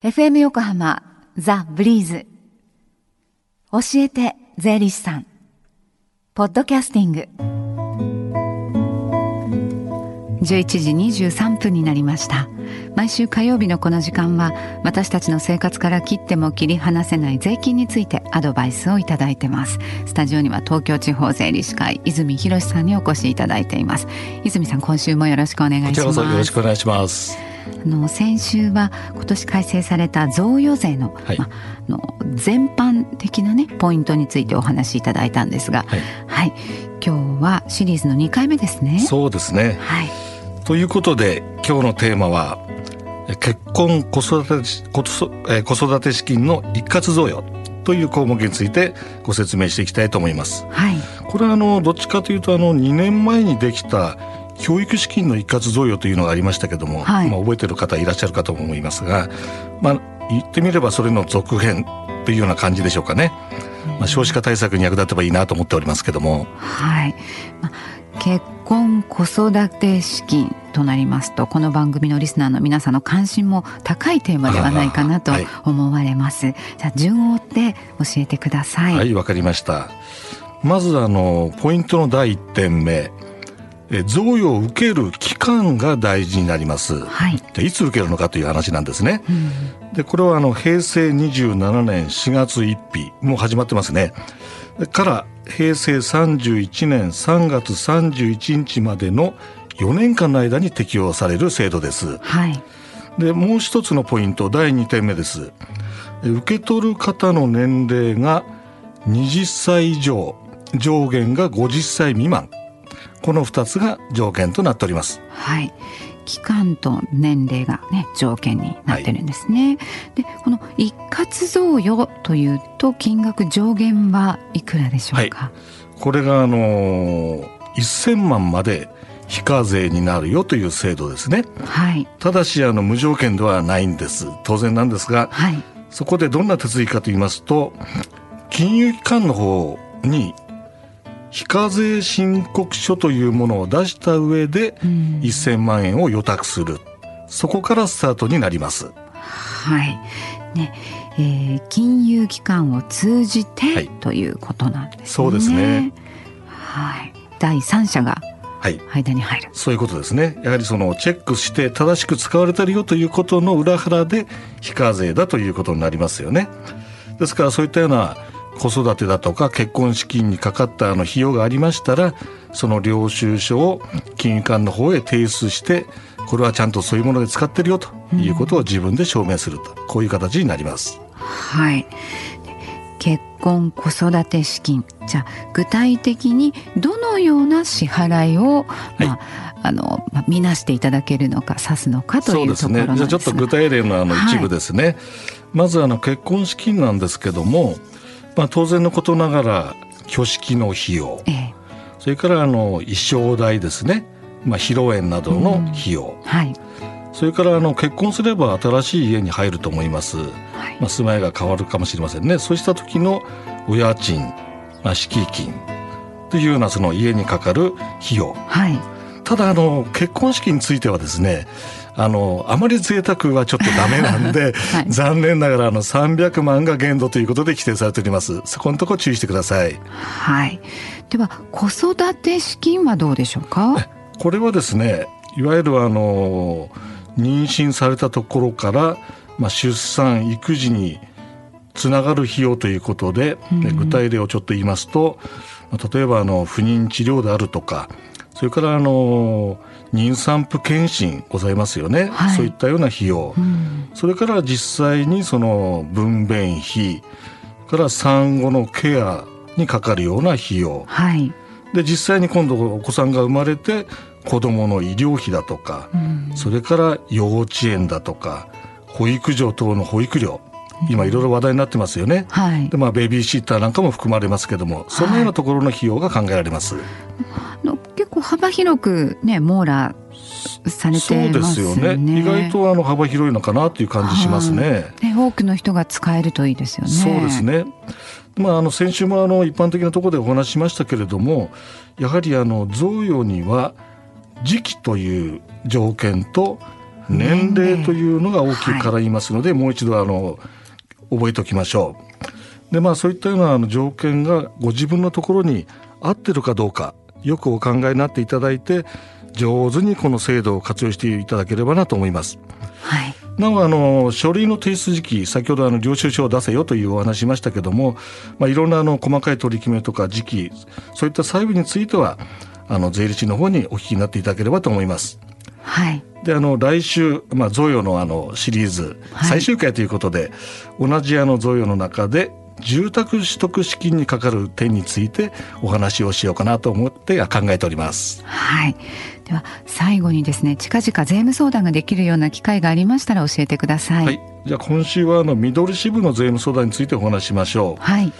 FM 横浜ザ・ブリーズ。教えて税理士さん。ポッドキャスティング。11時23分になりました。毎週火曜日のこの時間は私たちの生活から切っても切り離せない税金についてアドバイスをいただいてます。スタジオには東京地方税理士会泉博さんにお越しいただいています。泉さん今週もよろしくお願いします。こちらこそよろしくお願いします。あの先週は今年改正された贈与税の,、はい、まあの全般的なねポイントについてお話しいただいたんですが、はい、はい、今日はシリーズの2回目ですね。そうですね、はい、ということで今日のテーマは結婚子育て子育て資金の一括贈与という項目についてご説明していきたいと思います。はい、これはあのどっちかというとあの2年前にできた教育資金の一括贈与というのがありましたけども、はい、まあ、覚えてる方いらっしゃるかと思いますが、まあ、言ってみればそれの続編というような感じでしょうかね。まあ、少子化対策に役立てばいいなと思っておりますけども。はい。まあ、結婚子育て資金となりますとこの番組のリスナーの皆さんの関心も高いテーマではないかなと思われます。はい、じゃあ順を追って教えてください。はい、わかりました。まずあのポイントの第一点目。え贈与を受ける期間が大事になります。はい。でいつ受けるのかという話なんですね。うん、でこれはあの平成27年4月1日もう始まってますね。から平成31年3月31日までの4年間の間に適用される制度です。はい。でもう一つのポイント第2点目です。受け取る方の年齢が20歳以上上限が50歳未満この2つが条件となっております。はい期間と年齢がね条件になってるんですね。はい、でこの一括贈与というと金額上限はいくらでしょうか？はい、これがあの1000万まで非課税になるよという制度ですね。はい。ただしあの無条件ではないんです。当然なんですが、はい、そこでどんな手続きかと言いますと金融機関の方に非課税申告書というものを出した上で1000万円を予託する、そこからスタートになります。はいねえー、金融機関を通じて、はい、ということなんですね。そうですね。はい。第三者が間に入る、はい、そういうことですね。やはりそのチェックして正しく使われてるよということの裏腹で非課税だということになりますよね。ですからそういったような子育てだとか結婚資金にかかったあの費用がありましたらその領収書を金融機関の方へ提出してこれはちゃんとそういうもので使ってるよということを自分で証明すると、うん、こういう形になります。はい結婚子育て資金じゃあ具体的にどのような支払いを、はい、まああの、まあ、見なしていただけるのか指すのかというところなんですね。じゃあちょっと具体例のあの一部ですね。はい、まずあの結婚資金なんですけども、まあ、当然のことながら挙式の費用、ええ、それからあの衣装代ですね、まあ、披露宴などの費用、うん、はい、それからあの結婚すれば新しい家に入ると思います、はい、まあ、住まいが変わるかもしれませんね。そうした時のお家賃、まあ、敷金というようなその家にかかる費用、はい、ただあの結婚式についてはですねあのあまり贅沢はちょっとダメなんで、はい、残念ながらあの300万が限度ということで規定されております。そこのところ注意してください。はい。では子育て資金はどうでしょうか？これはですねいわゆるあの妊娠されたところから、まあ、出産育児につながる費用ということで、うん、具体例をちょっと言いますと例えばあの不妊治療であるとかそれからあの妊産婦検診ございますよね、はい、そういったような費用、うん、それから実際にその分娩費から産後のケアにかかるような費用、はい、で実際に今度お子さんが生まれて子どもの医療費だとか、うん、それから幼稚園だとか保育所等の保育料。今いろいろ話題になってますよね、はい、でまあ、ベビーシッターなんかも含まれますけどもそのようなところの費用が考えられます。はい幅広くね網羅されて、ね、そうですよね。意外とあの幅広いのかなという感じしますね。ね多くの人が使えるといいですよね。そうですね。まああの先週もあの一般的なところでお話ししましたけれどもやはりあの贈与には時期という条件と年齢というのが大きく絡みますので、はい、もう一度あの覚えておきましょう。でまあそういったようなあの条件がご自分のところに合ってるかどうかよくお考えになっていただいて上手にこの制度を活用していただければなと思います。はい、なおあの書類の提出時期先ほどあの領収書を出せよというお話しましたけども、まあ、いろんなあの細かい取り決めとか時期そういった細部についてはあの税理士の方にお聞きになっていただければと思います。はい、であの来週、まあ、贈与のあのシリーズ最終回ということで、はい、同じあの贈与の中で住宅取得資金にかかる点についてお話をしようかなと思って考えております。はい。では最後にですね近々税務相談ができるような機会がありましたら教えてください。はい。じゃあ今週はあの緑支部の税務相談についてお話しましょう。はい。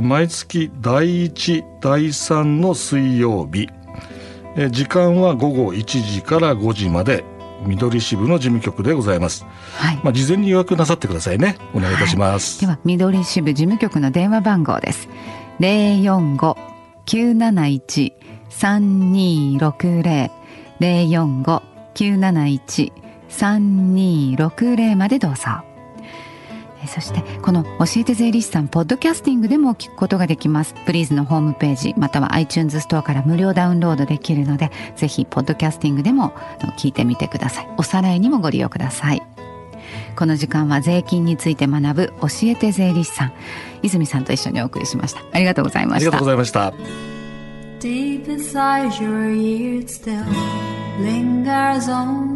毎月第一第三の水曜日。時間は午後1時から5時まで緑支部の事務局でございます。はい。まあ事前に予約なさってくださいね。お願いいたします。はい、では緑支部事務局の電話番号です。零四五九七一三二六零零四五九七一三二六零までどうぞ。そしてこの教えて税理士さんポッドキャスティングでも聞くことができます。プリーズのホームページまたは iTunes ストアから無料ダウンロードできるのでぜひポッドキャスティングでも聞いてみてください。おさらいにもご利用ください。この時間は税金について学ぶ教えて税理士さん泉さんと一緒にお送りしました。ありがとうございました。ありがとうございました。Deep inside your ears still lingers on